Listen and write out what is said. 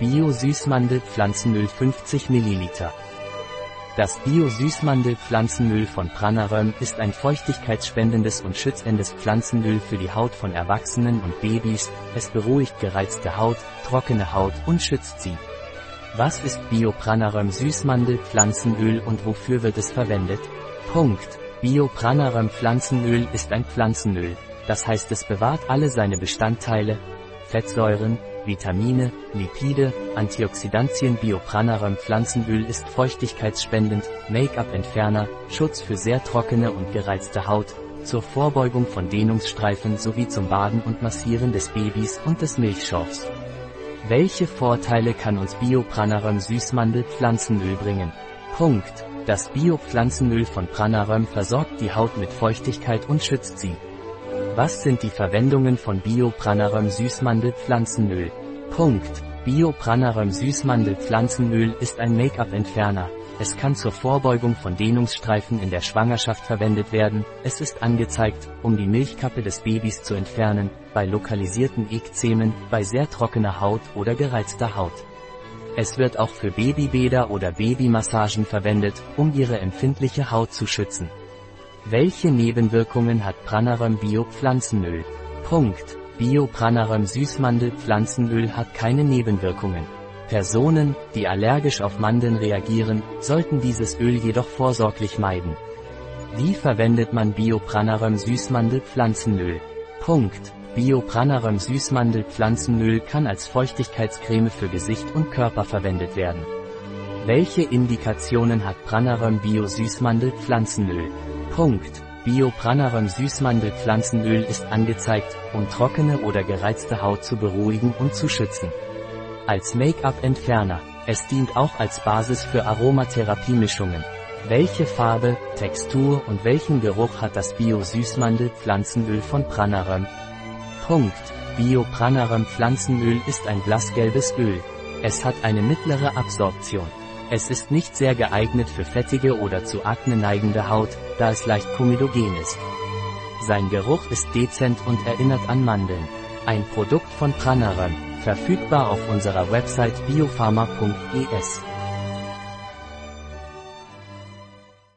Bio-Süßmandel-Pflanzenöl 50 ml. Das Bio-Süßmandel-Pflanzenöl von Pranaröm ist ein feuchtigkeitsspendendes und schützendes Pflanzenöl für die Haut von Erwachsenen und Babys, es beruhigt gereizte Haut, trockene Haut und schützt sie. Was ist Bio-Pranaröm Süßmandel-Pflanzenöl und wofür wird es verwendet? Punkt. Bio-Pranaröm Pflanzenöl ist ein Pflanzenöl, das heißt es bewahrt alle seine Bestandteile, Fettsäuren, Vitamine, Lipide, Antioxidantien Biopranarum Pflanzenöl ist feuchtigkeitsspendend, Make-up-Entferner, Schutz für sehr trockene und gereizte Haut, zur Vorbeugung von Dehnungsstreifen sowie zum Baden und Massieren des Babys und des Milchschorfs. Welche Vorteile kann uns Biopranarum Süßmandel Pflanzenöl bringen? Punkt. Das Bio-Pflanzenöl von Pranarum versorgt die Haut mit Feuchtigkeit und schützt sie. Was sind die Verwendungen von Bio-Pranarum Süßmandel Pflanzenöl? Punkt. Bio-Pranarum Süßmandel Pflanzenöl ist ein Make-up-Entferner. Es kann zur Vorbeugung von Dehnungsstreifen in der Schwangerschaft verwendet werden. Es ist angezeigt, um die Milchkappe des Babys zu entfernen, bei lokalisierten Ekzemen, bei sehr trockener Haut oder gereizter Haut. Es wird auch für Babybäder oder Babymassagen verwendet, um ihre empfindliche Haut zu schützen. Welche Nebenwirkungen hat Pranarum Bio Pflanzenöl? Punkt. Bio Pranarum Süßmandel Pflanzenöl hat keine Nebenwirkungen. Personen, die allergisch auf Mandeln reagieren, sollten dieses Öl jedoch vorsorglich meiden. Wie verwendet man Bio Pranarum Süßmandel Pflanzenöl? Punkt. Bio Pranarum Süßmandel Pflanzenöl kann als Feuchtigkeitscreme für Gesicht und Körper verwendet werden. Welche Indikationen hat Pranarum Bio Süßmandel Pflanzenöl? Punkt. Biopranarum Süßmandelpflanzenöl ist angezeigt, um trockene oder gereizte Haut zu beruhigen und zu schützen. Als Make-up-Entferner. Es dient auch als Basis für Aromatherapiemischungen. Welche Farbe, Textur und welchen Geruch hat das Bio-Süßmandel-Pflanzenöl von Pranarum? Punkt. Bio-Pranarum Pflanzenöl ist ein blassgelbes Öl. Es hat eine mittlere Absorption. Es ist nicht sehr geeignet für fettige oder zu Akne neigende Haut, da es leicht komedogen ist. Sein Geruch ist dezent und erinnert an Mandeln. Ein Produkt von Pranarum, verfügbar auf unserer Website biopharma.es.